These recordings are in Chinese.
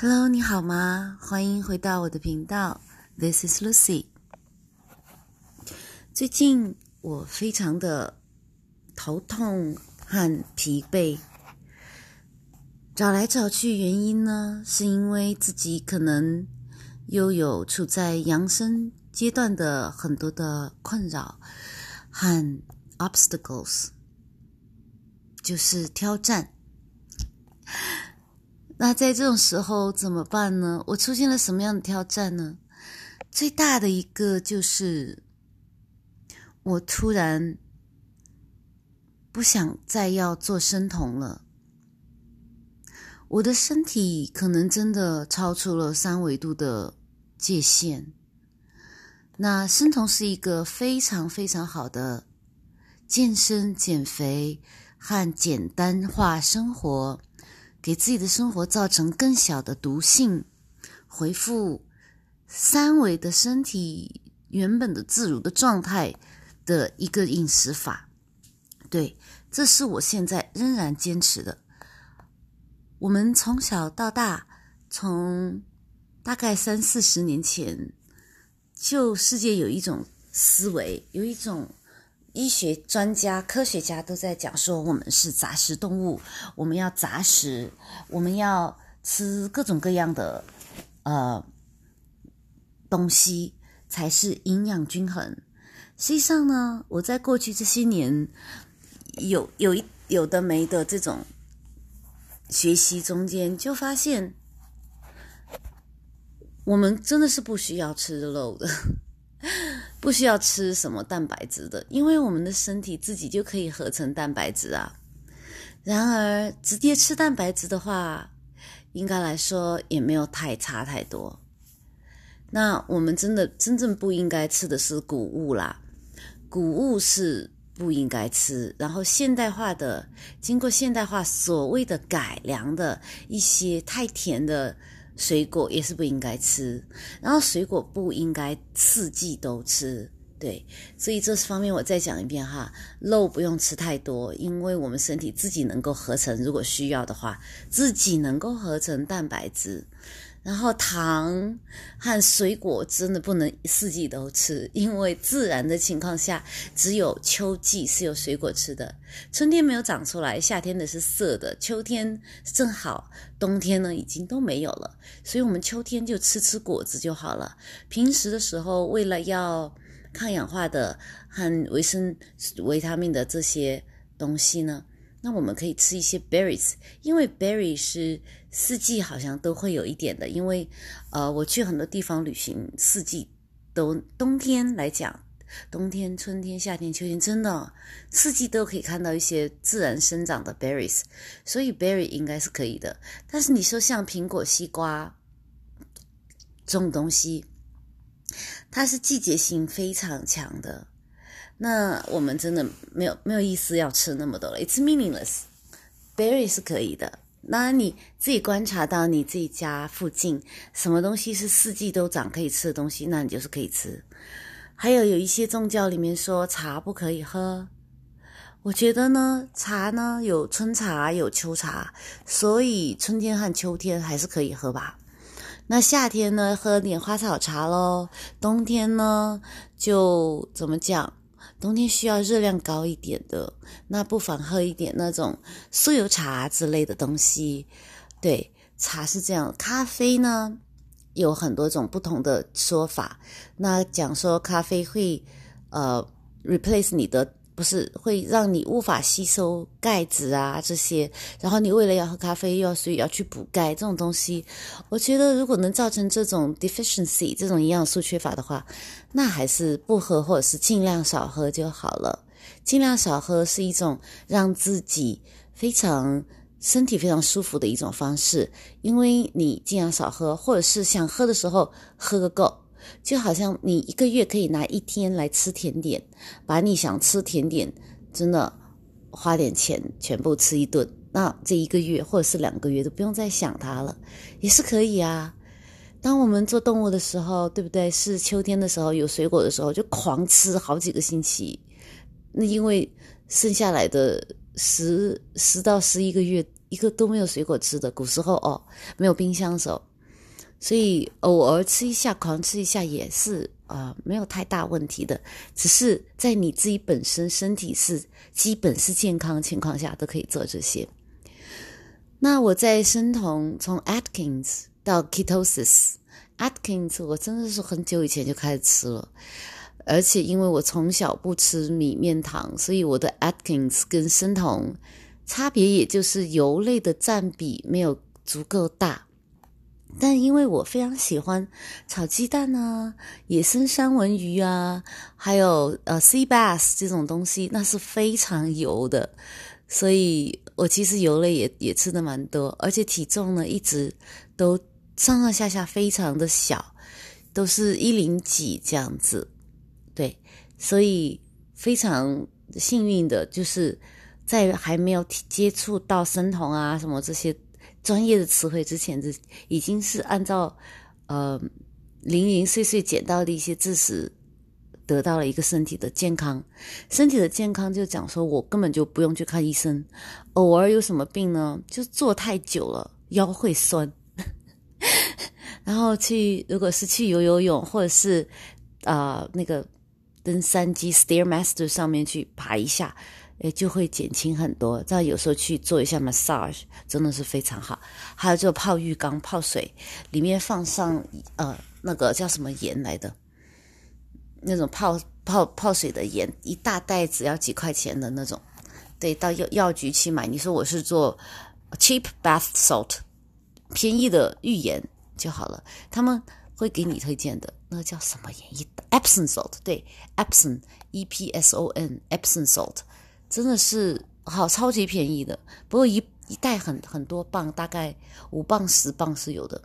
Hello，你好吗？欢迎回到我的频道，This is Lucy。最近我非常的头痛和疲惫，找来找去，原因呢，是因为自己可能又有处在养生阶段的很多的困扰和 obstacles，就是挑战。那在这种时候怎么办呢？我出现了什么样的挑战呢？最大的一个就是，我突然不想再要做生酮了。我的身体可能真的超出了三维度的界限。那生酮是一个非常非常好的健身、减肥和简单化生活。给自己的生活造成更小的毒性，回复三维的身体原本的自如的状态的一个饮食法，对，这是我现在仍然坚持的。我们从小到大，从大概三四十年前，就世界有一种思维，有一种。医学专家、科学家都在讲说，我们是杂食动物，我们要杂食，我们要吃各种各样的呃东西，才是营养均衡。实际上呢，我在过去这些年有有一有的没的这种学习中间，就发现我们真的是不需要吃肉的。不需要吃什么蛋白质的，因为我们的身体自己就可以合成蛋白质啊。然而，直接吃蛋白质的话，应该来说也没有太差太多。那我们真的真正不应该吃的是谷物啦，谷物是不应该吃。然后现代化的，经过现代化所谓的改良的一些太甜的。水果也是不应该吃，然后水果不应该四季都吃，对，所以这方面我再讲一遍哈，肉不用吃太多，因为我们身体自己能够合成，如果需要的话，自己能够合成蛋白质。然后糖和水果真的不能四季都吃，因为自然的情况下，只有秋季是有水果吃的。春天没有长出来，夏天的是涩的，秋天正好，冬天呢已经都没有了。所以，我们秋天就吃吃果子就好了。平时的时候，为了要抗氧化的和维生维他命的这些东西呢。那我们可以吃一些 berries，因为 berry 是四季好像都会有一点的。因为，呃，我去很多地方旅行，四季都冬天来讲，冬天、春天、夏天、秋天，真的四季都可以看到一些自然生长的 berries，所以 berry 应该是可以的。但是你说像苹果、西瓜这种东西，它是季节性非常强的。那我们真的没有没有意思要吃那么多了，It's meaningless。Berry 是可以的，那你自己观察到你自己家附近什么东西是四季都长可以吃的东西，那你就是可以吃。还有有一些宗教里面说茶不可以喝，我觉得呢，茶呢有春茶有秋茶，所以春天和秋天还是可以喝吧。那夏天呢喝点花草茶喽，冬天呢就怎么讲？冬天需要热量高一点的，那不妨喝一点那种酥油茶之类的东西。对，茶是这样。咖啡呢，有很多种不同的说法。那讲说咖啡会呃 replace 你的。不是会让你无法吸收钙质啊这些，然后你为了要喝咖啡，又要所以要去补钙这种东西，我觉得如果能造成这种 deficiency 这种营养素缺乏的话，那还是不喝或者是尽量少喝就好了。尽量少喝是一种让自己非常身体非常舒服的一种方式，因为你尽量少喝，或者是想喝的时候喝个够。就好像你一个月可以拿一天来吃甜点，把你想吃甜点真的花点钱全部吃一顿，那这一个月或者是两个月都不用再想它了，也是可以啊。当我们做动物的时候，对不对？是秋天的时候有水果的时候就狂吃好几个星期，那因为剩下来的十十到十一个月一个都没有水果吃的，古时候哦没有冰箱的时候。所以偶尔吃一下，狂吃一下也是啊，没有太大问题的。只是在你自己本身身体是基本是健康情况下，都可以做这些。那我在生酮从 Atkins 到 Ketosis，Atkins 我真的是很久以前就开始吃了，而且因为我从小不吃米面糖，所以我的 Atkins 跟生酮差别也就是油类的占比没有足够大。但因为我非常喜欢炒鸡蛋啊、野生三文鱼啊，还有呃 sea bass 这种东西，那是非常油的，所以我其实油类也也吃的蛮多，而且体重呢一直都上上下下非常的小，都是一零几这样子，对，所以非常幸运的就是在还没有接触到生酮啊什么这些。专业的词汇之前，这已经是按照呃零零碎碎捡到的一些知识，得到了一个身体的健康。身体的健康就讲说，我根本就不用去看医生。偶尔有什么病呢？就坐太久了，腰会酸。然后去，如果是去游游泳，或者是啊那个登山机 Stairmaster 上面去爬一下。诶，就会减轻很多。再有时候去做一下 massage，真的是非常好。还有就泡浴缸泡水，里面放上呃那个叫什么盐来的，那种泡泡泡水的盐，一大袋子要几块钱的那种。对，到药药局去买。你说我是做 cheap bath salt，便宜的浴盐就好了。他们会给你推荐的，那叫什么盐？Epsom salt，对，Epsom，E P S O N，Epsom salt。真的是好超级便宜的，不过一一袋很很多磅，大概五磅十磅是有的。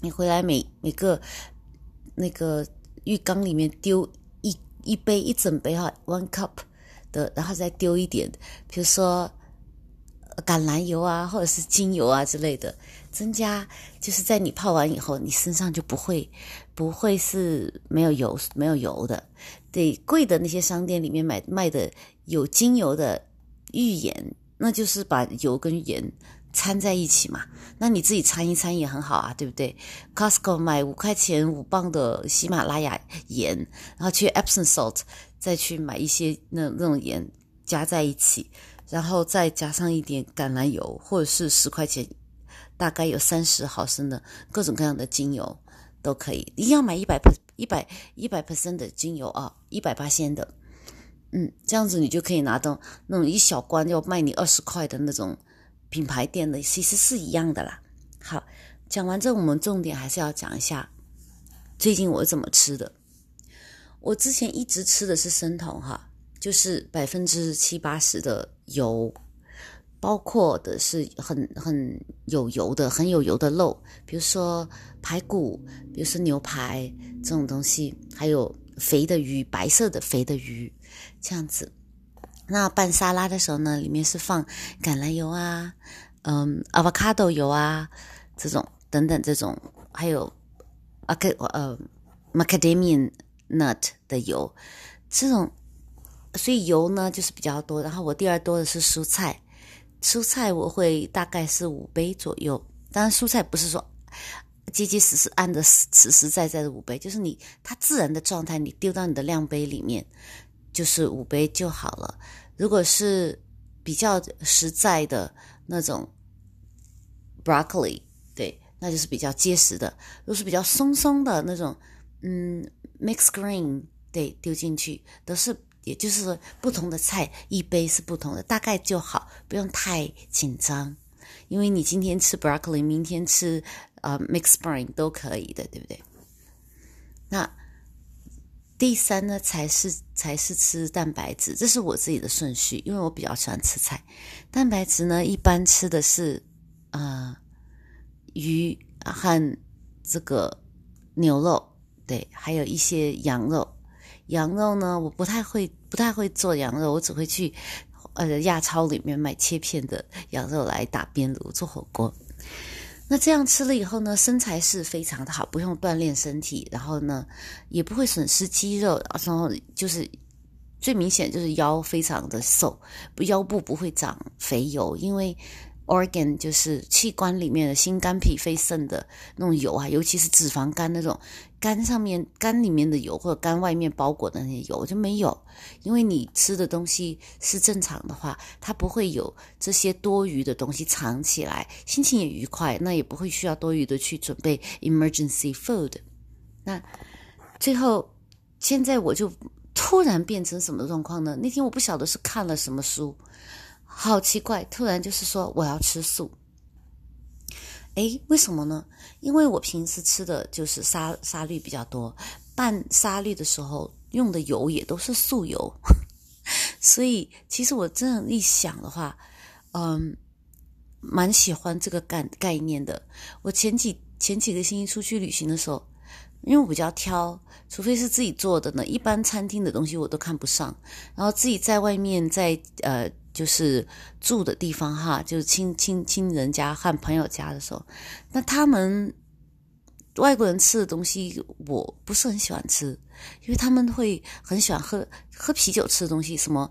你回来每每个那个浴缸里面丢一一杯一整杯哈，one cup 的，然后再丢一点，比如说橄榄油啊，或者是精油啊之类的，增加就是在你泡完以后，你身上就不会不会是没有油没有油的。对，贵的那些商店里面买卖的。有精油的浴盐，那就是把油跟盐掺在一起嘛。那你自己掺一掺也很好啊，对不对？Costco 买五块钱五磅的喜马拉雅盐，然后去 Epsom salt 再去买一些那那种盐加在一起，然后再加上一点橄榄油，或者是十块钱，大概有三十毫升的各种各样的精油都可以。一定要买一百 per 一百一百 percent 的精油啊，一百八仙的。嗯，这样子你就可以拿到那种一小罐要卖你二十块的那种品牌店的，其实是一样的啦。好，讲完这，我们重点还是要讲一下最近我怎么吃的。我之前一直吃的是生酮哈，就是百分之七八十的油，包括的是很很有油的、很有油的肉，比如说排骨，比如说牛排这种东西，还有肥的鱼，白色的肥的鱼。这样子，那拌沙拉的时候呢，里面是放橄榄油啊，嗯，avocado 油啊，这种等等这种，还有啊克呃 macadamia nut 的油，这种，所以油呢就是比较多。然后我第二多的是蔬菜，蔬菜我会大概是五杯左右。当然蔬菜不是说结结实实按的实实在在的五杯，就是你它自然的状态，你丢到你的量杯里面。就是五杯就好了。如果是比较实在的那种 broccoli，对，那就是比较结实的。如果是比较松松的那种，嗯，mixed green，对，丢进去都是，也就是说不同的菜一杯是不同的，大概就好，不用太紧张。因为你今天吃 broccoli，明天吃啊 mixed green 都可以的，对不对？那。第三呢，才是才是吃蛋白质，这是我自己的顺序，因为我比较喜欢吃菜。蛋白质呢，一般吃的是啊鱼和这个牛肉，对，还有一些羊肉。羊肉呢，我不太会不太会做羊肉，我只会去呃亚超里面买切片的羊肉来打边炉做火锅。那这样吃了以后呢，身材是非常的好，不用锻炼身体，然后呢，也不会损失肌肉，然后就是最明显就是腰非常的瘦，腰部不会长肥油，因为 organ 就是器官里面的心肝脾肺肾的那种油啊，尤其是脂肪肝那种肝上面肝里面的油或者肝外面包裹的那些油就没有，因为你吃的东西是正常的话，它不会有这些多余的东西藏起来，心情也愉快，那也不会需要多余的去准备 emergency food。那最后现在我就突然变成什么状况呢？那天我不晓得是看了什么书。好奇怪，突然就是说我要吃素。诶，为什么呢？因为我平时吃的就是沙沙律比较多，拌沙律的时候用的油也都是素油，所以其实我这样一想的话，嗯，蛮喜欢这个概概念的。我前几前几个星期出去旅行的时候，因为我比较挑，除非是自己做的呢，一般餐厅的东西我都看不上，然后自己在外面在呃。就是住的地方哈，就是亲亲亲人家和朋友家的时候，那他们外国人吃的东西我不是很喜欢吃，因为他们会很喜欢喝喝啤酒吃的东西，什么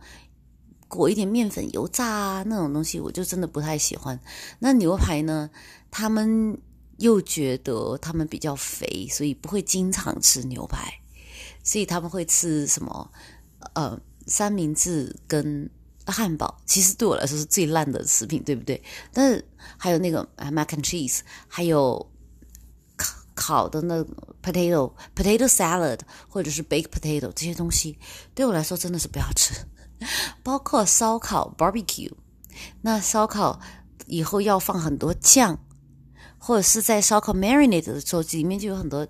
裹一点面粉油炸啊那种东西，我就真的不太喜欢。那牛排呢，他们又觉得他们比较肥，所以不会经常吃牛排，所以他们会吃什么呃三明治跟。汉堡其实对我来说是最烂的食品，对不对？但是还有那个 mac and cheese，还有烤烤的那 potato potato salad，或者是 baked potato 这些东西，对我来说真的是不要吃。包括烧烤 barbecue，那烧烤以后要放很多酱，或者是在烧烤 marinate 的时候，里面就有很多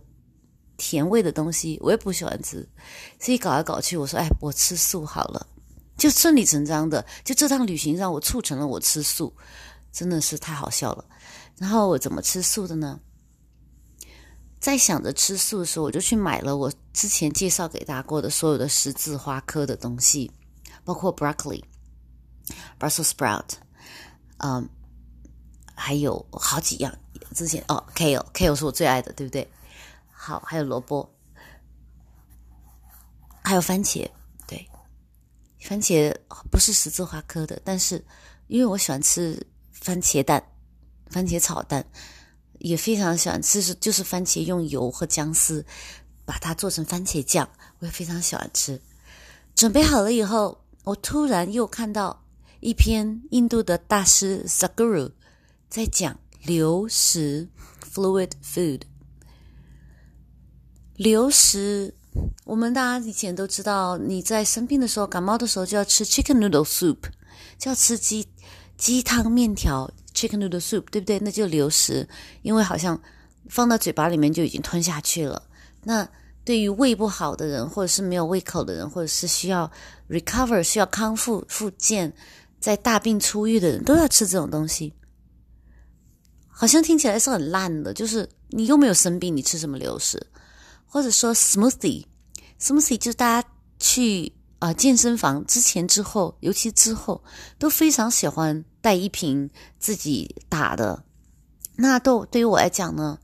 甜味的东西，我也不喜欢吃。所以搞来搞去，我说，哎，我吃素好了。就顺理成章的，就这趟旅行让我促成了我吃素，真的是太好笑了。然后我怎么吃素的呢？在想着吃素的时候，我就去买了我之前介绍给大家过的所有的十字花科的东西，包括 broccoli、Brussels sprout，嗯，还有好几样。之前哦，kale，kale 是我最爱的，对不对？好，还有萝卜，还有番茄。番茄不是十字花科的，但是因为我喜欢吃番茄蛋、番茄炒蛋，也非常喜欢吃，是就是番茄用油和姜丝把它做成番茄酱，我也非常喜欢吃。准备好了以后，我突然又看到一篇印度的大师 Saguru 在讲流食 （fluid food），流食。我们大家以前都知道，你在生病的时候、感冒的时候就要吃 chicken noodle soup，就要吃鸡鸡汤面条 chicken noodle soup，对不对？那就流食，因为好像放到嘴巴里面就已经吞下去了。那对于胃不好的人，或者是没有胃口的人，或者是需要 recover、需要康复复健、在大病初愈的人，都要吃这种东西。好像听起来是很烂的，就是你又没有生病，你吃什么流食？或者说 smoothie，smoothie 就是大家去啊健身房之前之后，尤其之后都非常喜欢带一瓶自己打的。那都对于我来讲呢，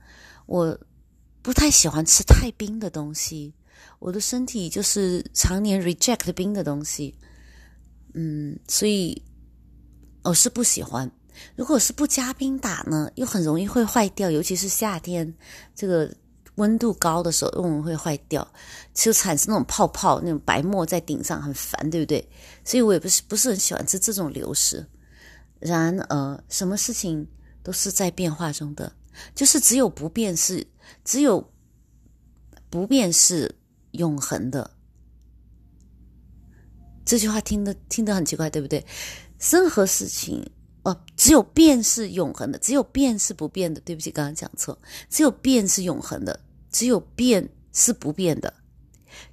我不太喜欢吃太冰的东西，我的身体就是常年 reject 冰的东西。嗯，所以我是不喜欢。如果是不加冰打呢，又很容易会坏掉，尤其是夏天这个。温度高的时候，容易会坏掉，就产生那种泡泡、那种白沫在顶上，很烦，对不对？所以我也不是不是很喜欢吃这种流食。然而，什么事情都是在变化中的，就是只有不变是，只有不变是永恒的。这句话听得听得很奇怪，对不对？任何事情哦，只有变是永恒的，只有变是不变的。对不起，刚刚讲错，只有变是永恒的。只有变是不变的，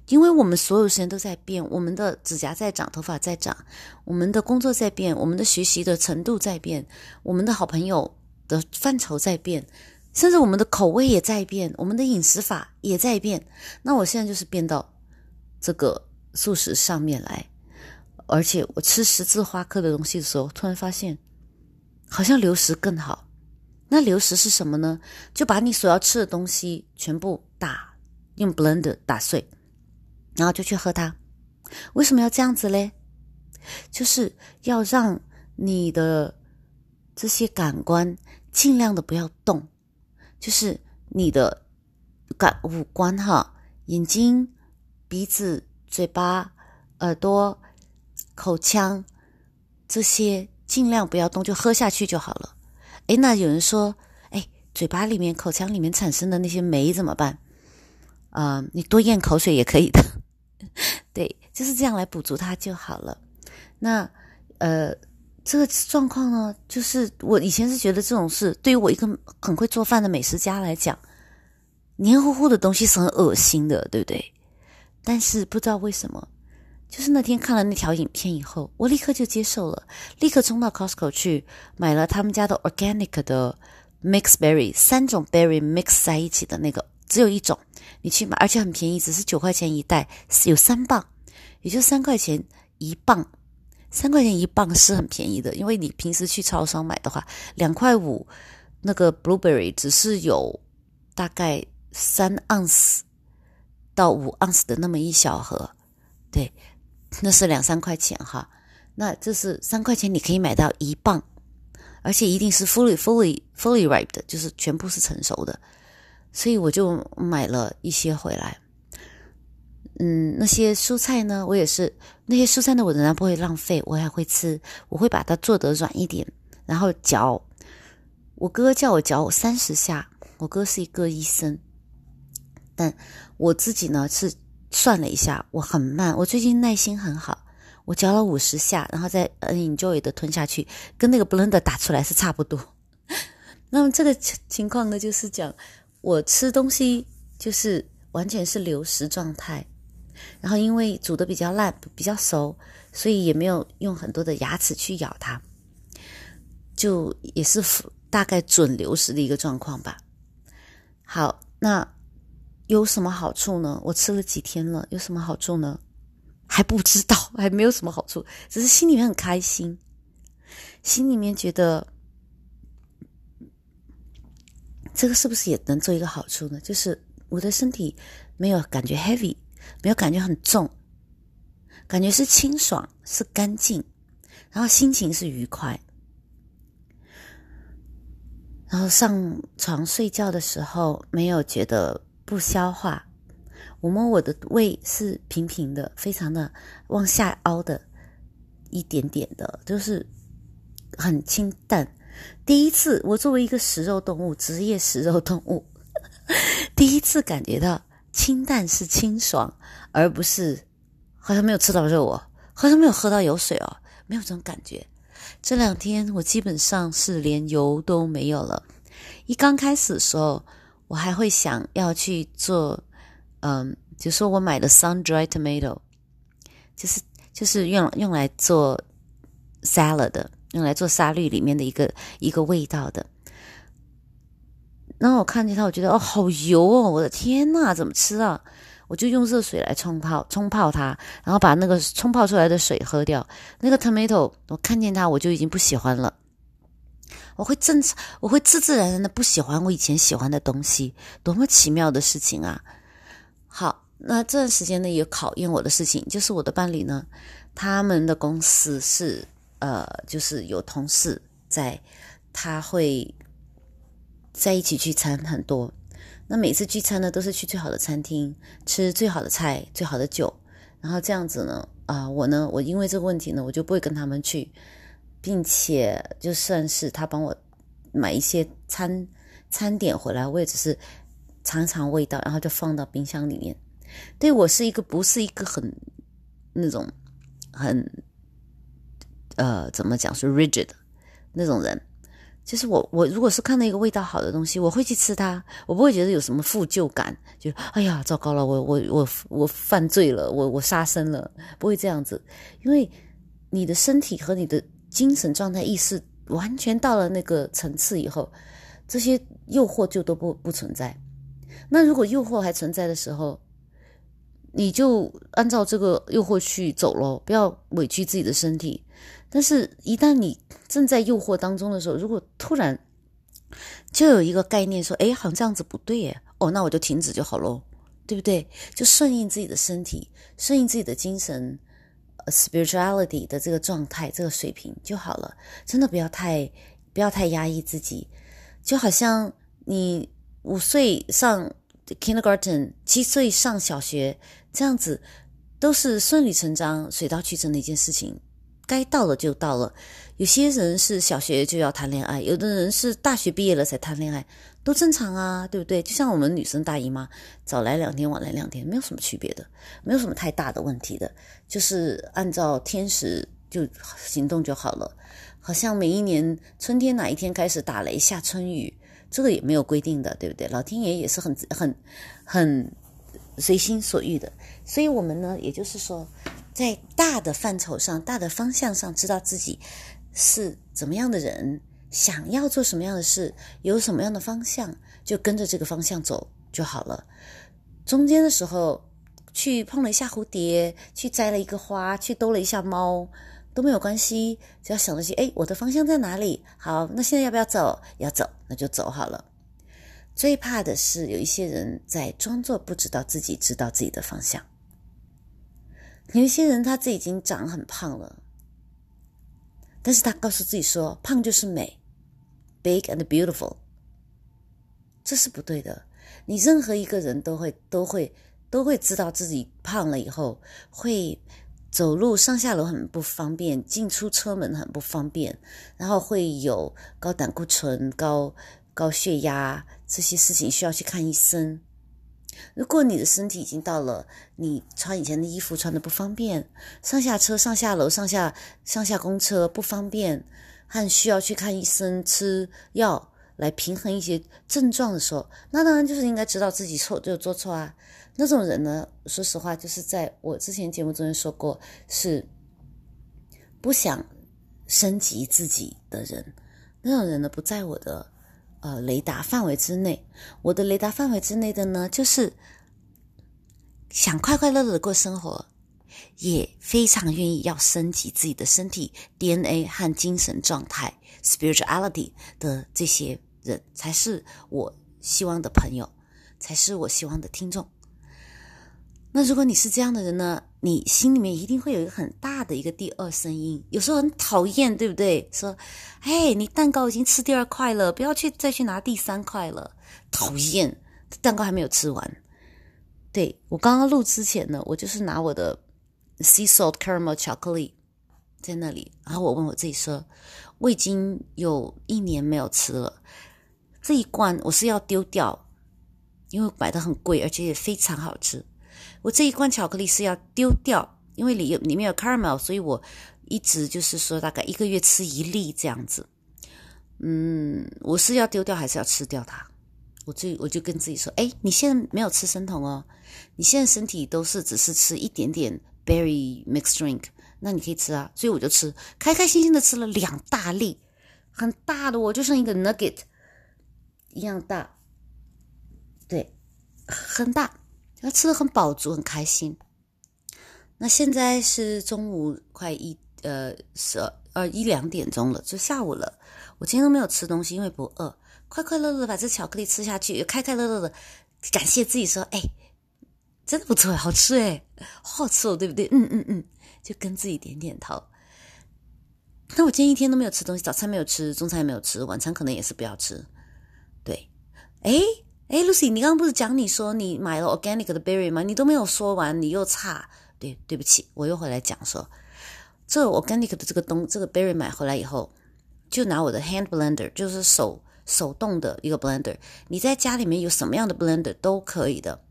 因为我们所有时间都在变，我们的指甲在长，头发在长，我们的工作在变，我们的学习的程度在变，我们的好朋友的范畴在变，甚至我们的口味也在变，我们的饮食法也在变。那我现在就是变到这个素食上面来，而且我吃十字花科的东西的时候，突然发现好像流食更好。那流食是什么呢？就把你所要吃的东西全部打用 blender 打碎，然后就去喝它。为什么要这样子嘞？就是要让你的这些感官尽量的不要动，就是你的感五官哈，眼睛、鼻子、嘴巴、耳朵、口腔这些尽量不要动，就喝下去就好了。诶，那有人说，哎，嘴巴里面、口腔里面产生的那些酶怎么办？啊，你多咽口水也可以的。对，就是这样来补足它就好了。那呃。这个状况呢，就是我以前是觉得这种事，对于我一个很会做饭的美食家来讲，黏糊糊的东西是很恶心的，对不对？但是不知道为什么，就是那天看了那条影片以后，我立刻就接受了，立刻冲到 Costco 去买了他们家的 organic 的 mix berry，三种 berry mix 在一起的那个，只有一种，你去买，而且很便宜，只是九块钱一袋，有三磅，也就三块钱一磅。三块钱一磅是很便宜的，因为你平时去超商买的话，两块五，那个 blueberry 只是有大概三盎司到五盎司的那么一小盒，对，那是两三块钱哈。那这是三块钱你可以买到一磅，而且一定是 fully fully fully ripe 的，就是全部是成熟的，所以我就买了一些回来。嗯，那些蔬菜呢？我也是那些蔬菜呢，我仍然不会浪费，我还会吃。我会把它做得软一点，然后嚼。我哥叫我嚼三十下，我哥是一个医生，但我自己呢是算了一下，我很慢。我最近耐心很好，我嚼了五十下，然后再 enjoy 的吞下去，跟那个 blender 打出来是差不多。那么这个情况呢，就是讲我吃东西就是完全是流食状态。然后因为煮的比较烂、比较熟，所以也没有用很多的牙齿去咬它，就也是大概准流食的一个状况吧。好，那有什么好处呢？我吃了几天了，有什么好处呢？还不知道，还没有什么好处，只是心里面很开心，心里面觉得这个是不是也能做一个好处呢？就是我的身体没有感觉 heavy。没有感觉很重，感觉是清爽，是干净，然后心情是愉快，然后上床睡觉的时候没有觉得不消化。我摸我的胃是平平的，非常的往下凹的，一点点的，就是很清淡。第一次，我作为一个食肉动物，职业食肉动物，第一次感觉到。清淡是清爽，而不是好像没有吃到肉哦，好像没有喝到油水哦，没有这种感觉。这两天我基本上是连油都没有了。一刚开始的时候，我还会想要去做，嗯，就说我买的 sun dry tomato，就是就是用用来做 salad 的，用来做沙律里面的一个一个味道的。然后我看见它，我觉得哦，好油哦！我的天呐，怎么吃啊？我就用热水来冲泡，冲泡它，然后把那个冲泡出来的水喝掉。那个 tomato，我看见它，我就已经不喜欢了。我会正，我会自自然然的不喜欢我以前喜欢的东西，多么奇妙的事情啊！好，那这段时间呢，有考验我的事情，就是我的伴侣呢，他们的公司是呃，就是有同事在，他会。在一起聚餐很多，那每次聚餐呢，都是去最好的餐厅吃最好的菜、最好的酒，然后这样子呢，啊，我呢，我因为这个问题呢，我就不会跟他们去，并且就算是他帮我买一些餐餐点回来，我也只是尝尝味道，然后就放到冰箱里面。对我是一个不是一个很那种很呃怎么讲是 rigid 那种人。就是我，我如果是看到一个味道好的东西，我会去吃它，我不会觉得有什么负疚感，就哎呀，糟糕了，我我我我犯罪了，我我杀生了，不会这样子，因为你的身体和你的精神状态、意识完全到了那个层次以后，这些诱惑就都不不存在。那如果诱惑还存在的时候，你就按照这个诱惑去走咯，不要委屈自己的身体。但是，一旦你正在诱惑当中的时候，如果突然就有一个概念说：“哎，好像这样子不对耶。”哦，那我就停止就好喽，对不对？就顺应自己的身体，顺应自己的精神，spirituality 的这个状态、这个水平就好了。真的不要太不要太压抑自己，就好像你五岁上 kindergarten，七岁上小学，这样子都是顺理成章、水到渠成的一件事情。该到了就到了。有些人是小学就要谈恋爱，有的人是大学毕业了才谈恋爱，都正常啊，对不对？就像我们女生大姨妈，早来两天，晚来两天，没有什么区别的，没有什么太大的问题的，就是按照天时就行动就好了。好像每一年春天哪一天开始打雷下春雨，这个也没有规定的，对不对？老天爷也是很很很随心所欲的，所以我们呢，也就是说。在大的范畴上、大的方向上，知道自己是怎么样的人，想要做什么样的事，有什么样的方向，就跟着这个方向走就好了。中间的时候，去碰了一下蝴蝶，去摘了一个花，去逗了一下猫，都没有关系。只要想着去，哎，我的方向在哪里？好，那现在要不要走？要走，那就走好了。最怕的是有一些人在装作不知道自己知道自己的方向。有一些人，他自己已经长很胖了，但是他告诉自己说，胖就是美，big and beautiful，这是不对的。你任何一个人都会都会都会知道自己胖了以后，会走路上下楼很不方便，进出车门很不方便，然后会有高胆固醇、高高血压这些事情需要去看医生。如果你的身体已经到了，你穿以前的衣服穿的不方便，上下车、上下楼、上下上下公车不方便，和需要去看医生、吃药来平衡一些症状的时候，那当然就是应该知道自己错就做错啊。那种人呢，说实话，就是在我之前节目中间说过，是不想升级自己的人。那种人呢，不在我的。呃，雷达范围之内，我的雷达范围之内的呢，就是想快快乐乐的过生活，也非常愿意要升级自己的身体 DNA 和精神状态 spirituality 的这些人，才是我希望的朋友，才是我希望的听众。那如果你是这样的人呢？你心里面一定会有一个很大的一个第二声音，有时候很讨厌，对不对？说，哎，你蛋糕已经吃第二块了，不要去再去拿第三块了，讨厌，蛋糕还没有吃完。对我刚刚录之前呢，我就是拿我的 sea salt caramel 巧克力在那里，然后我问我自己说，我已经有一年没有吃了，这一罐我是要丢掉，因为买的很贵，而且也非常好吃。我这一罐巧克力是要丢掉，因为里有里面有 caramel，所以我一直就是说大概一个月吃一粒这样子。嗯，我是要丢掉还是要吃掉它？我就我就跟自己说，哎，你现在没有吃生酮哦，你现在身体都是只是吃一点点 berry mixed drink，那你可以吃啊。所以我就吃，开开心心的吃了两大粒，很大的，我就像一个 nugget 一样大，对，很大。他吃的很饱足，很开心。那现在是中午快一呃十二呃一两点钟了，就下午了。我今天都没有吃东西，因为不饿，快快乐乐把这巧克力吃下去，开开乐乐的感谢自己说：“哎，真的不错，好吃哎，好吃哦，对不对？”嗯嗯嗯，就跟自己点点头。那我今天一天都没有吃东西，早餐没有吃，中餐也没有吃，晚餐可能也是不要吃。对，哎。哎，Lucy，你刚刚不是讲你说你买了 organic 的 berry 吗？你都没有说完，你又差。对，对不起，我又回来讲说，这 organic 的这个东这个 berry 买回来以后，就拿我的 hand blender，就是手手动的一个 blender。你在家里面有什么样的 blender 都可以的，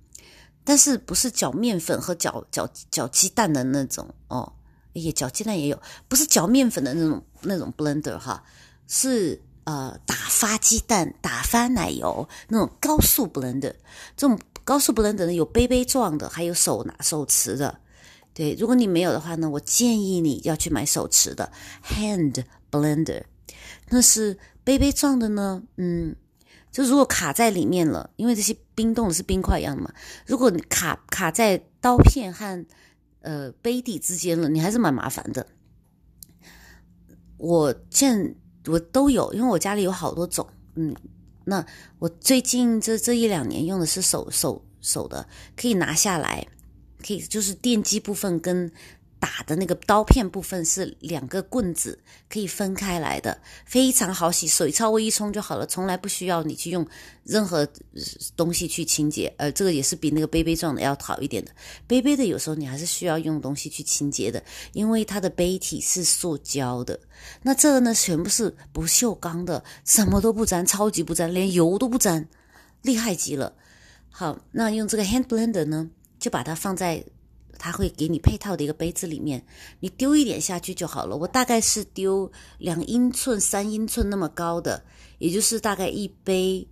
但是不是搅面粉和搅搅搅鸡蛋的那种哦？也搅鸡蛋也有，不是搅面粉的那种那种 blender 哈，是。呃，打发鸡蛋、打发奶油那种高速 blender，这种高速 blender 呢有杯杯状的，还有手拿手持的。对，如果你没有的话呢，我建议你要去买手持的 hand blender。那是杯杯状的呢，嗯，就如果卡在里面了，因为这些冰冻的是冰块一样的嘛，如果你卡卡在刀片和呃杯底之间了，你还是蛮麻烦的。我见。我都有，因为我家里有好多种，嗯，那我最近这这一两年用的是手手手的，可以拿下来，可以就是电机部分跟打的那个刀片部分是两个棍子可以分开来的，非常好洗，水稍微一冲就好了，从来不需要你去用任何东西去清洁。呃，这个也是比那个杯杯状的要好一点的。杯杯的有时候你还是需要用东西去清洁的，因为它的杯体是塑胶的。那这个呢，全部是不锈钢的，什么都不沾，超级不沾，连油都不沾，厉害极了。好，那用这个 hand blender 呢，就把它放在。他会给你配套的一个杯子里面，你丢一点下去就好了。我大概是丢两英寸、三英寸那么高的，也就是大概一杯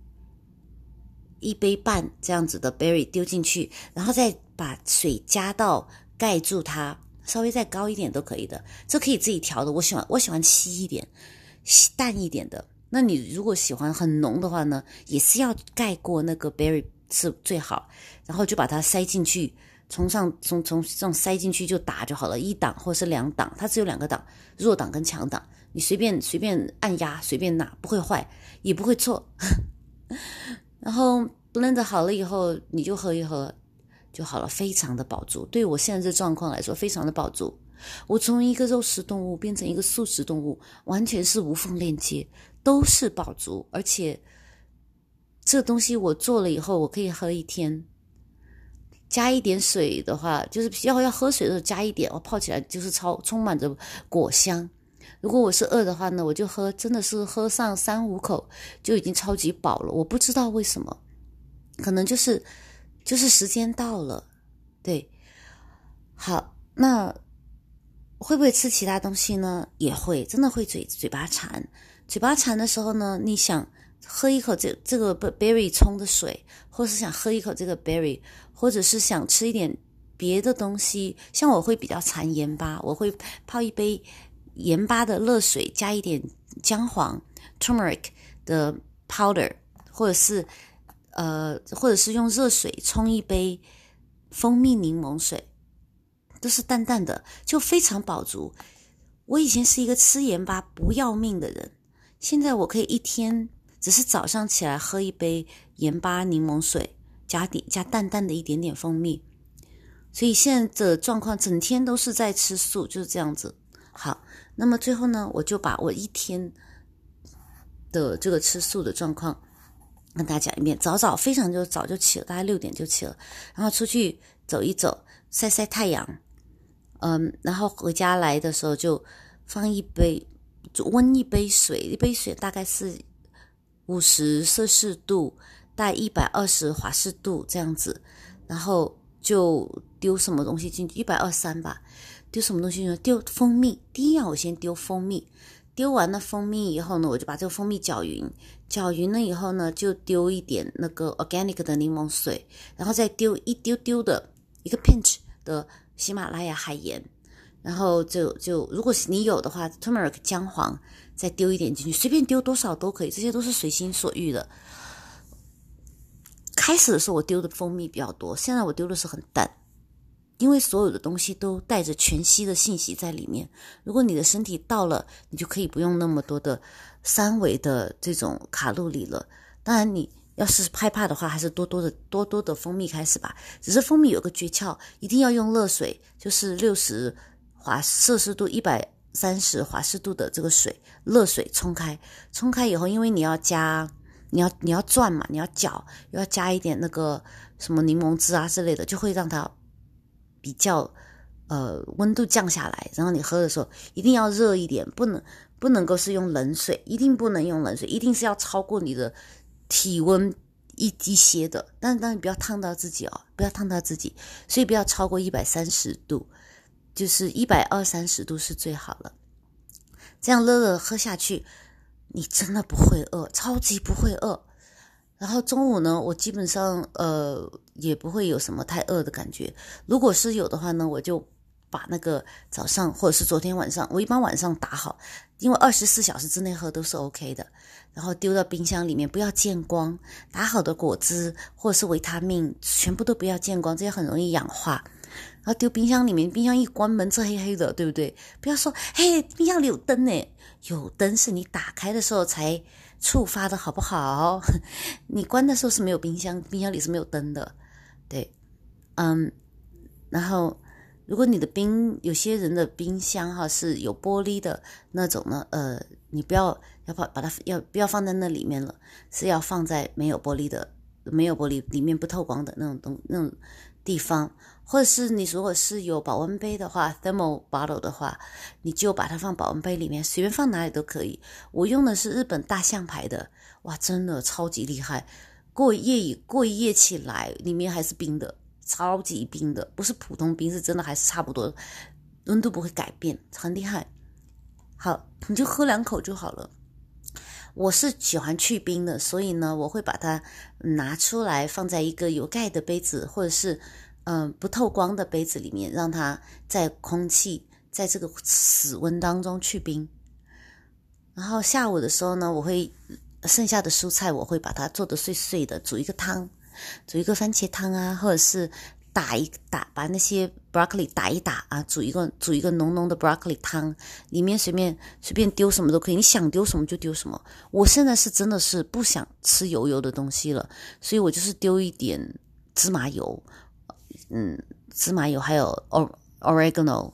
一杯半这样子的 berry 丢进去，然后再把水加到盖住它，稍微再高一点都可以的。这可以自己调的。我喜欢我喜欢稀一点、稀淡一点的。那你如果喜欢很浓的话呢，也是要盖过那个 berry 是最好，然后就把它塞进去。从上从从上塞进去就打就好了，一档或者是两档，它只有两个档，弱档跟强档，你随便随便按压，随便拿，不会坏，也不会错。然后 blend 好了以后，你就喝一喝就好了，非常的饱足。对我现在这状况来说，非常的饱足。我从一个肉食动物变成一个素食动物，完全是无缝链接，都是饱足，而且这东西我做了以后，我可以喝一天。加一点水的话，就是要要喝水的时候加一点，我泡起来就是超充满着果香。如果我是饿的话呢，我就喝，真的是喝上三五口就已经超级饱了。我不知道为什么，可能就是就是时间到了。对，好，那会不会吃其他东西呢？也会，真的会嘴嘴巴馋。嘴巴馋的时候呢，你想喝一口这这个 berry 冲的水，或是想喝一口这个 berry。或者是想吃一点别的东西，像我会比较馋盐巴，我会泡一杯盐巴的热水，加一点姜黄 （turmeric） 的 powder，或者是呃，或者是用热水冲一杯蜂蜜柠檬水，都是淡淡的，就非常饱足。我以前是一个吃盐巴不要命的人，现在我可以一天只是早上起来喝一杯盐巴柠檬水。加点加淡淡的一点点蜂蜜，所以现在的状况整天都是在吃素，就是这样子。好，那么最后呢，我就把我一天的这个吃素的状况跟大家讲一遍。早早非常就早就起了，大概六点就起了，然后出去走一走，晒晒太阳，嗯，然后回家来的时候就放一杯温一杯水，一杯水大概是五十摄氏度。带一百二十华氏度这样子，然后就丢什么东西进去，一百二三吧。丢什么东西呢？丢蜂蜜。第一样我先丢蜂蜜，丢完了蜂蜜以后呢，我就把这个蜂蜜搅匀，搅匀了以后呢，就丢一点那个 organic 的柠檬水，然后再丢一丢丢的一个 pinch 的喜马拉雅海盐，然后就就如果是你有的话，turmeric 姜黄再丢一点进去，随便丢多少都可以，这些都是随心所欲的。开始的时候我丢的蜂蜜比较多，现在我丢的是很淡，因为所有的东西都带着全息的信息在里面。如果你的身体到了，你就可以不用那么多的三维的这种卡路里了。当然，你要是害怕的话，还是多多的多多的蜂蜜开始吧。只是蜂蜜有个诀窍，一定要用热水，就是六十华摄氏度、一百三十华氏度的这个水，热水冲开，冲开以后，因为你要加。你要你要转嘛，你要搅，要加一点那个什么柠檬汁啊之类的，就会让它比较呃温度降下来。然后你喝的时候一定要热一点，不能不能够是用冷水，一定不能用冷水，一定是要超过你的体温一一些的。但是当然不要烫到自己哦，不要烫到自己，所以不要超过一百三十度，就是一百二三十度是最好了。这样热热喝下去。你真的不会饿，超级不会饿。然后中午呢，我基本上呃也不会有什么太饿的感觉。如果是有的话呢，我就把那个早上或者是昨天晚上，我一般晚上打好，因为二十四小时之内喝都是 OK 的。然后丢到冰箱里面，不要见光。打好的果汁或者是维他命，全部都不要见光，这些很容易氧化。然后丢冰箱里面，冰箱一关门，这黑黑的，对不对？不要说，嘿，冰箱里有灯呢。有灯是你打开的时候才触发的，好不好？你关的时候是没有冰箱，冰箱里是没有灯的。对，嗯，然后如果你的冰，有些人的冰箱哈是有玻璃的那种呢，呃，你不要要把把它要不要放在那里面了，是要放在没有玻璃的、没有玻璃里面不透光的那种东那种地方，或者是你如果是有保温杯的话，thermal bottle 的话，你就把它放保温杯里面，随便放哪里都可以。我用的是日本大象牌的，哇，真的超级厉害，过一夜过一夜起来，里面还是冰的。超级冰的，不是普通冰，是真的还是差不多，温度不会改变，很厉害。好，你就喝两口就好了。我是喜欢去冰的，所以呢，我会把它拿出来放在一个有盖的杯子，或者是嗯不透光的杯子里面，让它在空气在这个室温当中去冰。然后下午的时候呢，我会剩下的蔬菜，我会把它做的碎碎的，煮一个汤。煮一个番茄汤啊，或者是打一打，把那些 broccoli 打一打啊，煮一个煮一个浓浓的 broccoli 汤，里面随便随便丢什么都可以，你想丢什么就丢什么。我现在是真的是不想吃油油的东西了，所以我就是丢一点芝麻油，嗯，芝麻油还有 oregano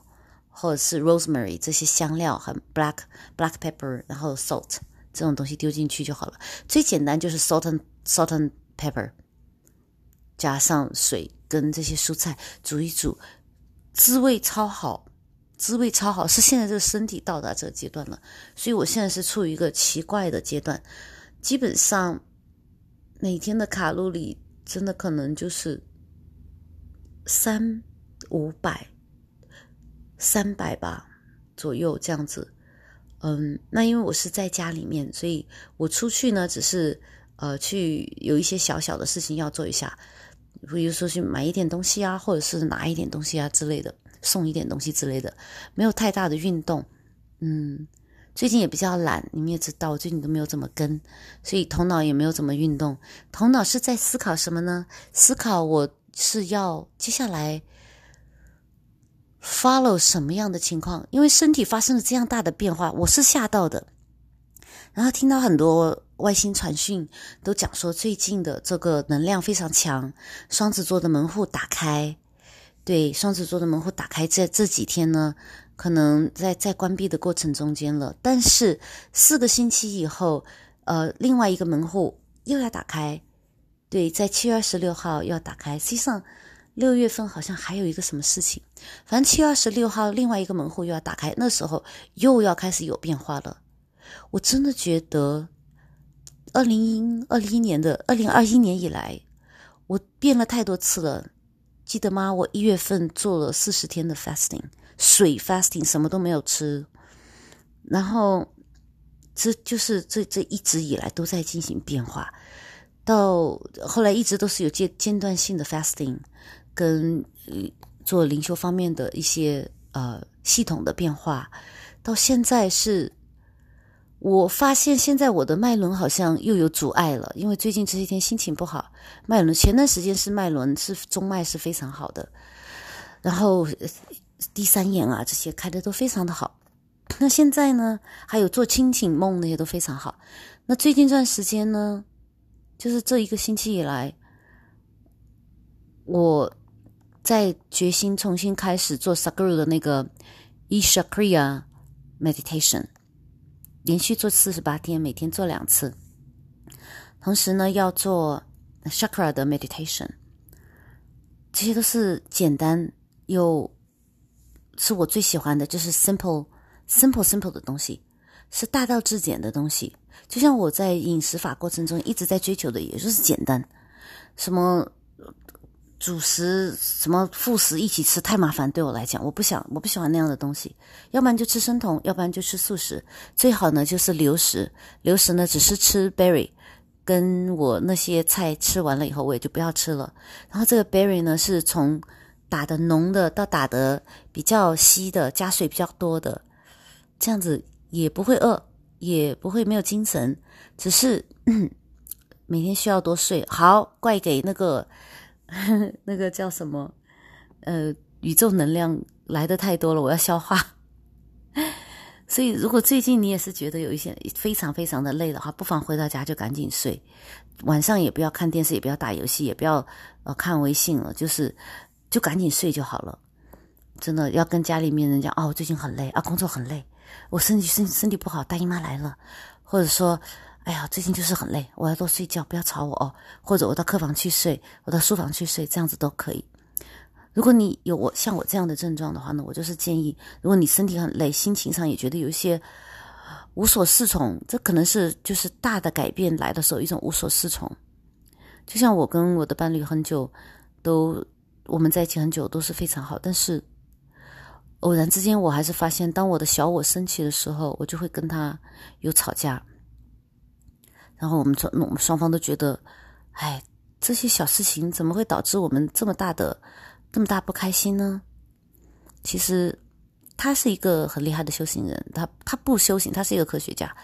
或者是 rosemary 这些香料和 black black pepper，然后 salt 这种东西丢进去就好了。最简单就是 salt and salt and pepper。加上水跟这些蔬菜煮一煮，滋味超好，滋味超好。是现在这个身体到达这个阶段了，所以我现在是处于一个奇怪的阶段，基本上每天的卡路里真的可能就是三五百、三百吧左右这样子。嗯，那因为我是在家里面，所以我出去呢，只是呃去有一些小小的事情要做一下。比如说去买一点东西啊，或者是拿一点东西啊之类的，送一点东西之类的，没有太大的运动。嗯，最近也比较懒，你们也知道，最近都没有怎么跟，所以头脑也没有怎么运动。头脑是在思考什么呢？思考我是要接下来 follow 什么样的情况？因为身体发生了这样大的变化，我是吓到的。然后听到很多。外星传讯都讲说，最近的这个能量非常强，双子座的门户打开。对，双子座的门户打开，这这几天呢，可能在在关闭的过程中间了。但是四个星期以后，呃，另外一个门户又要打开。对，在七月二十六号要打开。实际上，六月份好像还有一个什么事情，反正七月二十六号另外一个门户又要打开，那时候又要开始有变化了。我真的觉得。二零二一年的二零二一年以来，我变了太多次了，记得吗？我一月份做了四十天的 fasting，水 fasting，什么都没有吃，然后这就是这这一直以来都在进行变化，到后来一直都是有间间断性的 fasting，跟做灵修方面的一些呃系统的变化，到现在是。我发现现在我的脉轮好像又有阻碍了，因为最近这些天心情不好。脉轮前段时间是脉轮是中脉是非常好的，然后第三眼啊这些开的都非常的好。那现在呢，还有做清醒梦那些都非常好。那最近这段时间呢，就是这一个星期以来，我在决心重新开始做 Saguru 的那个 Ishakriya meditation。连续做四十八天，每天做两次。同时呢，要做 chakra 的 meditation，这些都是简单又是我最喜欢的，就是 simple simple simple 的东西，是大道至简的东西。就像我在饮食法过程中一直在追求的，也就是简单，什么。主食什么副食一起吃太麻烦，对我来讲，我不想，我不喜欢那样的东西。要不然就吃生酮，要不然就吃素食。最好呢就是流食，流食呢只是吃 berry，跟我那些菜吃完了以后，我也就不要吃了。然后这个 berry 呢是从打的浓的到打的比较稀的，加水比较多的，这样子也不会饿，也不会没有精神，只是 每天需要多睡。好，怪给那个。那个叫什么？呃，宇宙能量来的太多了，我要消化。所以，如果最近你也是觉得有一些非常非常的累的话，不妨回到家就赶紧睡，晚上也不要看电视，也不要打游戏，也不要呃看微信了，就是就赶紧睡就好了。真的要跟家里面人讲哦，我最近很累啊，工作很累，我身体身身体不好，大姨妈来了，或者说，哎呀，最近就是很累，我要多睡觉，不要吵我哦，或者我到客房去睡，我到书房去睡，这样子都可以。如果你有我像我这样的症状的话呢，我就是建议，如果你身体很累，心情上也觉得有一些无所适从，这可能是就是大的改变来的时候一种无所适从。就像我跟我的伴侣很久都我们在一起很久都是非常好，但是偶然之间我还是发现，当我的小我生气的时候，我就会跟他有吵架，然后我们双我们双方都觉得，哎，这些小事情怎么会导致我们这么大的？这么大不开心呢？其实他是一个很厉害的修行人，他他不修行，他是一个科学家，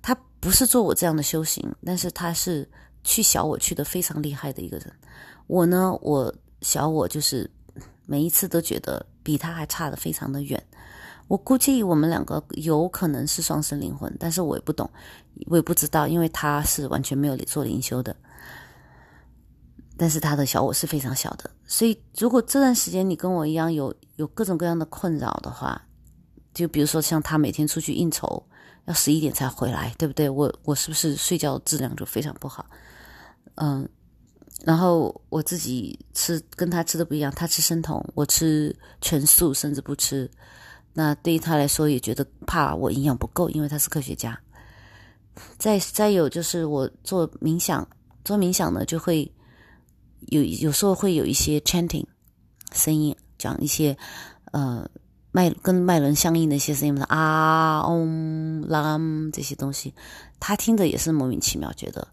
他不是做我这样的修行，但是他是去小我去的非常厉害的一个人。我呢，我小我就是每一次都觉得比他还差的非常的远。我估计我们两个有可能是双生灵魂，但是我也不懂，我也不知道，因为他是完全没有做灵修的。但是他的小我是非常小的，所以如果这段时间你跟我一样有有各种各样的困扰的话，就比如说像他每天出去应酬，要十一点才回来，对不对？我我是不是睡觉质量就非常不好？嗯，然后我自己吃跟他吃的不一样，他吃生酮，我吃全素，甚至不吃。那对于他来说，也觉得怕我营养不够，因为他是科学家。再再有就是我做冥想，做冥想呢就会。有有时候会有一些 chanting 声音，讲一些呃脉跟脉轮相应的一些声音，啊、嗡、啷这些东西，他听着也是莫名其妙觉得。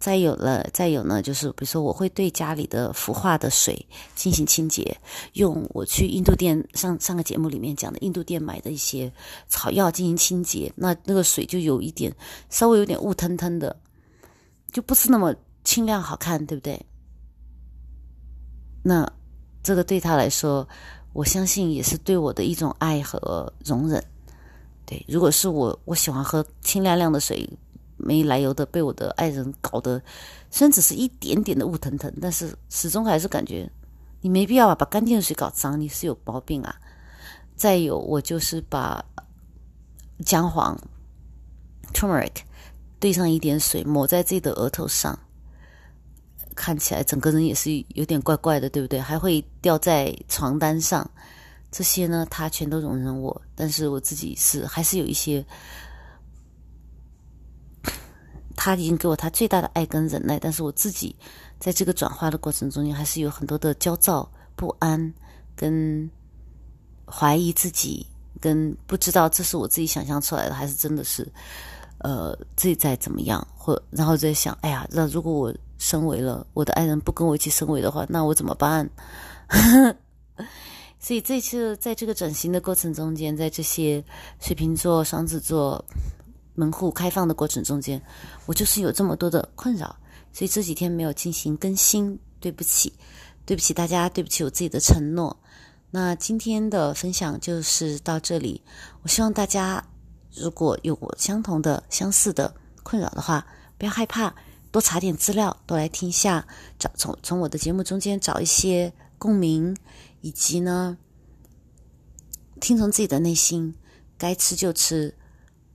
再有了，再有呢，就是比如说我会对家里的腐化的水进行清洁，用我去印度店上上个节目里面讲的印度店买的一些草药进行清洁，那那个水就有一点稍微有点雾腾腾的，就不是那么清亮好看，对不对？那这个对他来说，我相信也是对我的一种爱和容忍。对，如果是我，我喜欢喝清亮亮的水，没来由的被我的爱人搞得，虽然只是一点点的雾腾腾，但是始终还是感觉你没必要把干净的水搞脏，你是有毛病啊。再有，我就是把姜黄 （turmeric） 兑上一点水，抹在自己的额头上。看起来整个人也是有点怪怪的，对不对？还会掉在床单上，这些呢，他全都容忍我，但是我自己是还是有一些，他已经给我他最大的爱跟忍耐，但是我自己在这个转化的过程中间，还是有很多的焦躁不安，跟怀疑自己，跟不知道这是我自己想象出来的，还是真的是，呃，自己在怎么样，或然后在想，哎呀，那如果我。升维了，我的爱人不跟我一起升维的话，那我怎么办？所以这次在这个转型的过程中间，在这些水瓶座、双子座门户开放的过程中间，我就是有这么多的困扰，所以这几天没有进行更新，对不起，对不起大家，对不起我自己的承诺。那今天的分享就是到这里，我希望大家如果有相同的、相似的困扰的话，不要害怕。多查点资料，多来听一下，找从从我的节目中间找一些共鸣，以及呢，听从自己的内心，该吃就吃，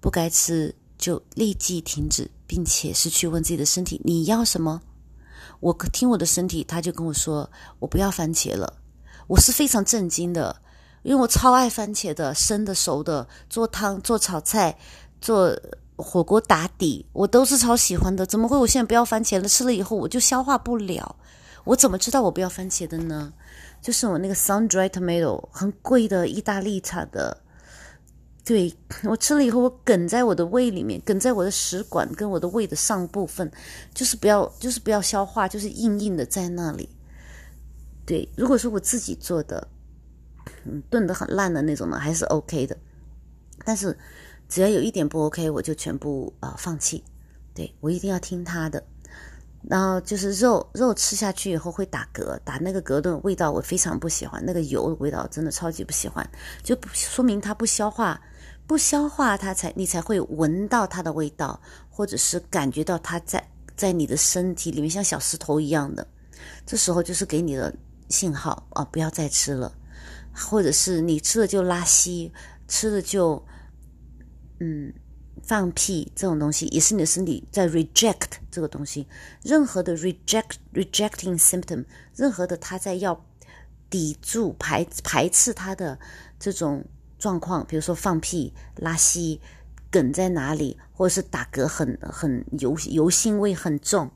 不该吃就立即停止，并且是去问自己的身体你要什么。我听我的身体，他就跟我说我不要番茄了，我是非常震惊的，因为我超爱番茄的，生的、熟的，做汤、做炒菜、做。火锅打底，我都是超喜欢的。怎么会我现在不要番茄了？吃了以后我就消化不了。我怎么知道我不要番茄的呢？就是我那个 sun dried tomato 很贵的意大利产的，对我吃了以后，我梗在我的胃里面，梗在我的食管跟我的胃的上部分，就是不要，就是不要消化，就是硬硬的在那里。对，如果说我自己做的，嗯，炖的很烂的那种呢，还是 OK 的，但是。只要有一点不 OK，我就全部呃放弃。对我一定要听他的。然后就是肉肉吃下去以后会打嗝，打那个嗝的味道我非常不喜欢，那个油的味道真的超级不喜欢，就说明它不消化，不消化它才你才会闻到它的味道，或者是感觉到它在在你的身体里面像小石头一样的。这时候就是给你的信号啊，不要再吃了。或者是你吃了就拉稀，吃了就嗯放屁，这种东西也是你的身体在 reject 这个东西。任何的 reject rejecting symptom，任何的它在要抵住排排斥它的这种状况，比如说放屁、拉稀、梗在哪里，或者是打嗝很很油油腥味很重，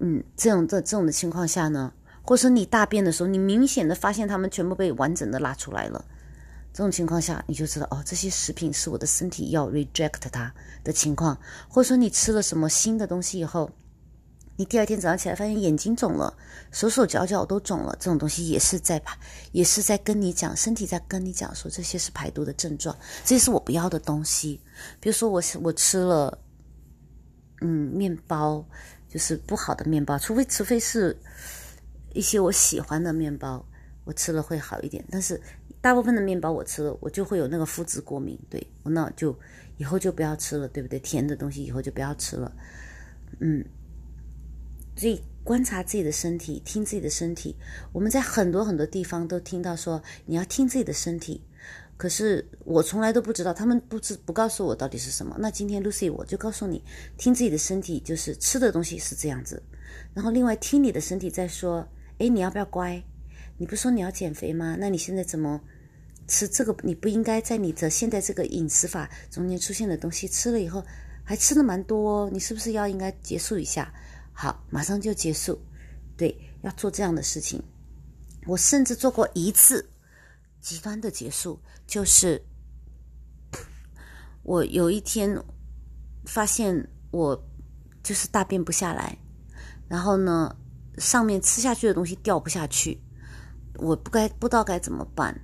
嗯，这种这这种的情况下呢？或者说你大便的时候，你明显的发现它们全部被完整的拉出来了，这种情况下你就知道哦，这些食品是我的身体要 reject 它的情况。或者说你吃了什么新的东西以后，你第二天早上起来发现眼睛肿了，手手脚脚都肿了，这种东西也是在排，也是在跟你讲，身体在跟你讲说这些是排毒的症状，这些是我不要的东西。比如说我我吃了，嗯，面包就是不好的面包，除非除非是。一些我喜欢的面包，我吃了会好一点。但是大部分的面包我吃了，我就会有那个麸质过敏。对，我那就以后就不要吃了，对不对？甜的东西以后就不要吃了。嗯，所以观察自己的身体，听自己的身体。我们在很多很多地方都听到说你要听自己的身体，可是我从来都不知道，他们不知不告诉我到底是什么。那今天 Lucy 我就告诉你，听自己的身体就是吃的东西是这样子，然后另外听你的身体在说。哎，你要不要乖？你不说你要减肥吗？那你现在怎么吃这个？你不应该在你的现在这个饮食法中间出现的东西吃了以后，还吃的蛮多，你是不是要应该结束一下？好，马上就结束。对，要做这样的事情。我甚至做过一次极端的结束，就是我有一天发现我就是大便不下来，然后呢？上面吃下去的东西掉不下去，我不该不知道该怎么办。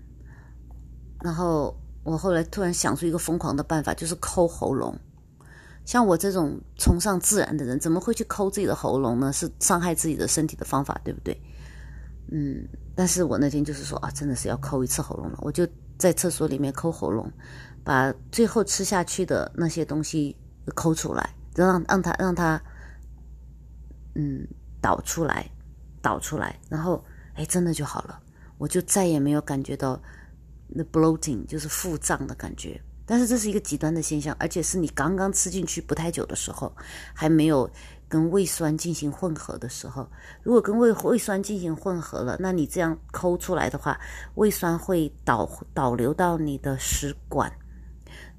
然后我后来突然想出一个疯狂的办法，就是抠喉咙。像我这种崇尚自然的人，怎么会去抠自己的喉咙呢？是伤害自己的身体的方法，对不对？嗯，但是我那天就是说啊，真的是要抠一次喉咙了。我就在厕所里面抠喉咙，把最后吃下去的那些东西抠出来，让让他让它，嗯。导出来，导出来，然后哎，真的就好了，我就再也没有感觉到那 bloating，就是腹胀的感觉。但是这是一个极端的现象，而且是你刚刚吃进去不太久的时候，还没有跟胃酸进行混合的时候。如果跟胃胃酸进行混合了，那你这样抠出来的话，胃酸会导导流到你的食管，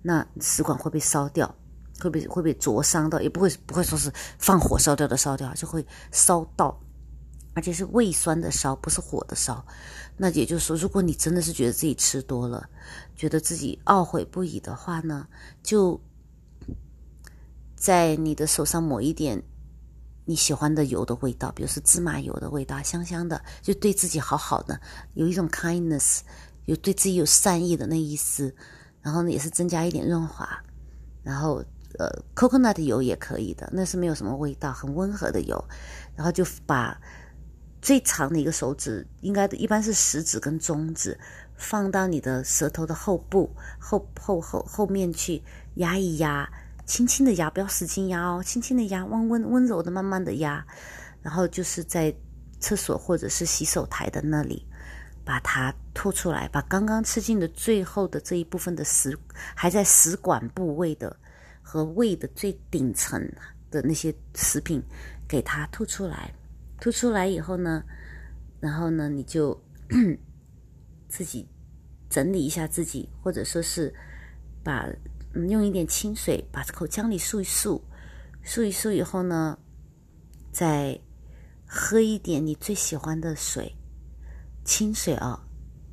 那食管会被烧掉。会被会被灼伤到，也不会不会说是放火烧掉的烧掉，就会烧到，而且是胃酸的烧，不是火的烧。那也就是说，如果你真的是觉得自己吃多了，觉得自己懊悔不已的话呢，就在你的手上抹一点你喜欢的油的味道，比如说芝麻油的味道，香香的，就对自己好好的，有一种 kindness，有对自己有善意的那意思，然后呢，也是增加一点润滑，然后。呃，coconut 油也可以的，那是没有什么味道，很温和的油。然后就把最长的一个手指，应该一般是食指跟中指，放到你的舌头的后部后后后后面去压一压，轻轻的压，不要使劲压哦，轻轻的压，温温温柔的慢慢的压。然后就是在厕所或者是洗手台的那里，把它吐出来，把刚刚吃进的最后的这一部分的食还在食管部位的。和胃的最顶层的那些食品，给它吐出来，吐出来以后呢，然后呢，你就自己整理一下自己，或者说是把用一点清水把口腔里漱一漱，漱一漱以后呢，再喝一点你最喜欢的水，清水啊。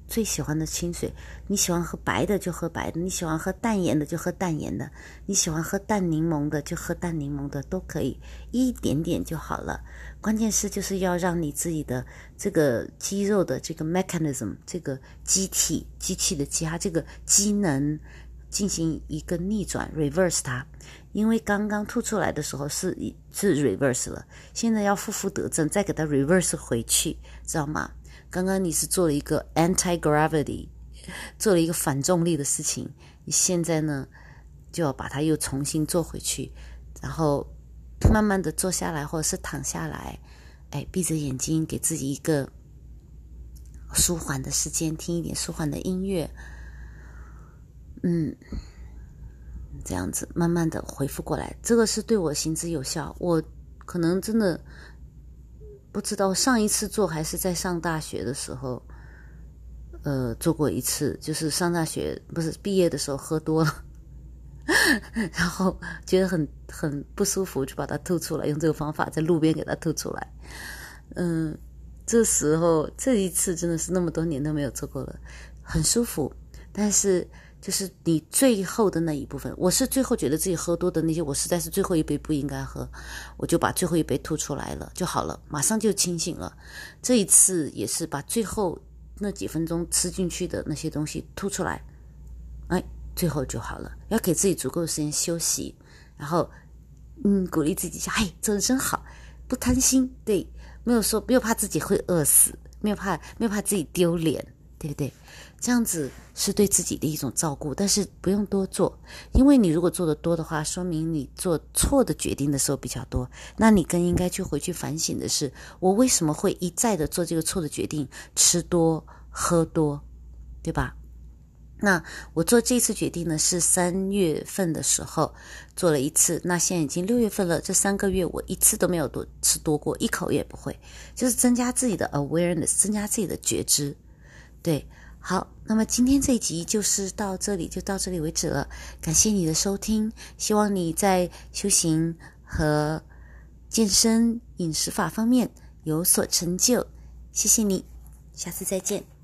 最喜欢的清水，你喜欢喝白的就喝白的，你喜欢喝淡盐的就喝淡盐的，你喜欢喝淡柠檬的就喝淡柠檬的，都可以，一点点就好了。关键是就是要让你自己的这个肌肉的这个 mechanism，这个机体机器的机它这个机能进行一个逆转 reverse 它，因为刚刚吐出来的时候是是 reverse 了，现在要负负得正，再给它 reverse 回去，知道吗？刚刚你是做了一个 anti gravity，做了一个反重力的事情，你现在呢就要把它又重新做回去，然后慢慢的坐下来或者是躺下来，哎，闭着眼睛给自己一个舒缓的时间，听一点舒缓的音乐，嗯，这样子慢慢的恢复过来，这个是对我行之有效。我可能真的不知道上一次做还是在上大学的时候，呃，做过一次，就是上大学不是毕业的时候喝多了，然后觉得很很不舒服，就把它吐出来，用这个方法在路边给它吐出来，嗯。这时候，这一次真的是那么多年都没有做过了，很舒服。但是，就是你最后的那一部分，我是最后觉得自己喝多的那些，我实在是最后一杯不应该喝，我就把最后一杯吐出来了就好了，马上就清醒了。这一次也是把最后那几分钟吃进去的那些东西吐出来，哎，最后就好了。要给自己足够的时间休息，然后，嗯，鼓励自己说：“哎，做的真好，不贪心。”对。没有说，没有怕自己会饿死，没有怕，没有怕自己丢脸，对不对？这样子是对自己的一种照顾，但是不用多做，因为你如果做的多的话，说明你做错的决定的时候比较多。那你更应该去回去反省的是，我为什么会一再的做这个错的决定，吃多喝多，对吧？那我做这次决定呢，是三月份的时候做了一次。那现在已经六月份了，这三个月我一次都没有多吃多过，一口也不会，就是增加自己的 awareness，增加自己的觉知。对，好，那么今天这一集就是到这里，就到这里为止了。感谢你的收听，希望你在修行和健身、饮食法方面有所成就。谢谢你，下次再见。